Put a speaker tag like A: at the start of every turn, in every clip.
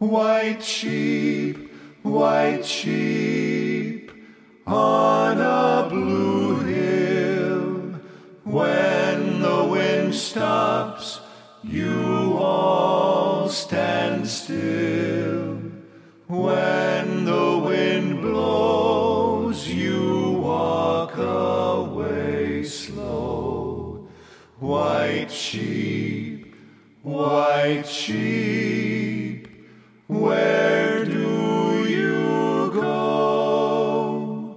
A: white sheep, white sheep on a blue hill. When the wind stops, you all stand still. When the wind blows, you walk away slow. White sheep, white sheep, where do you go?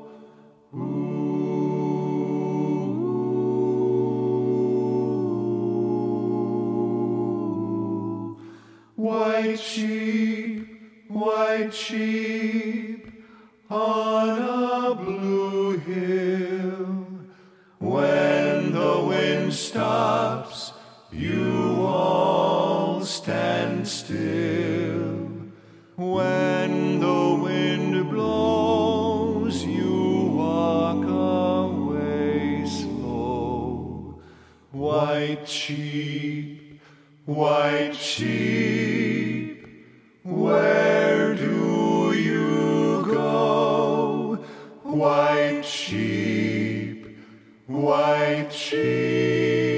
A: Ooh. White sheep, white sheep on a blue hill. When the wind stops, you all stand still. When the wind blows, you walk away slow. White sheep, white sheep, where do you go? White sheep, white sheep.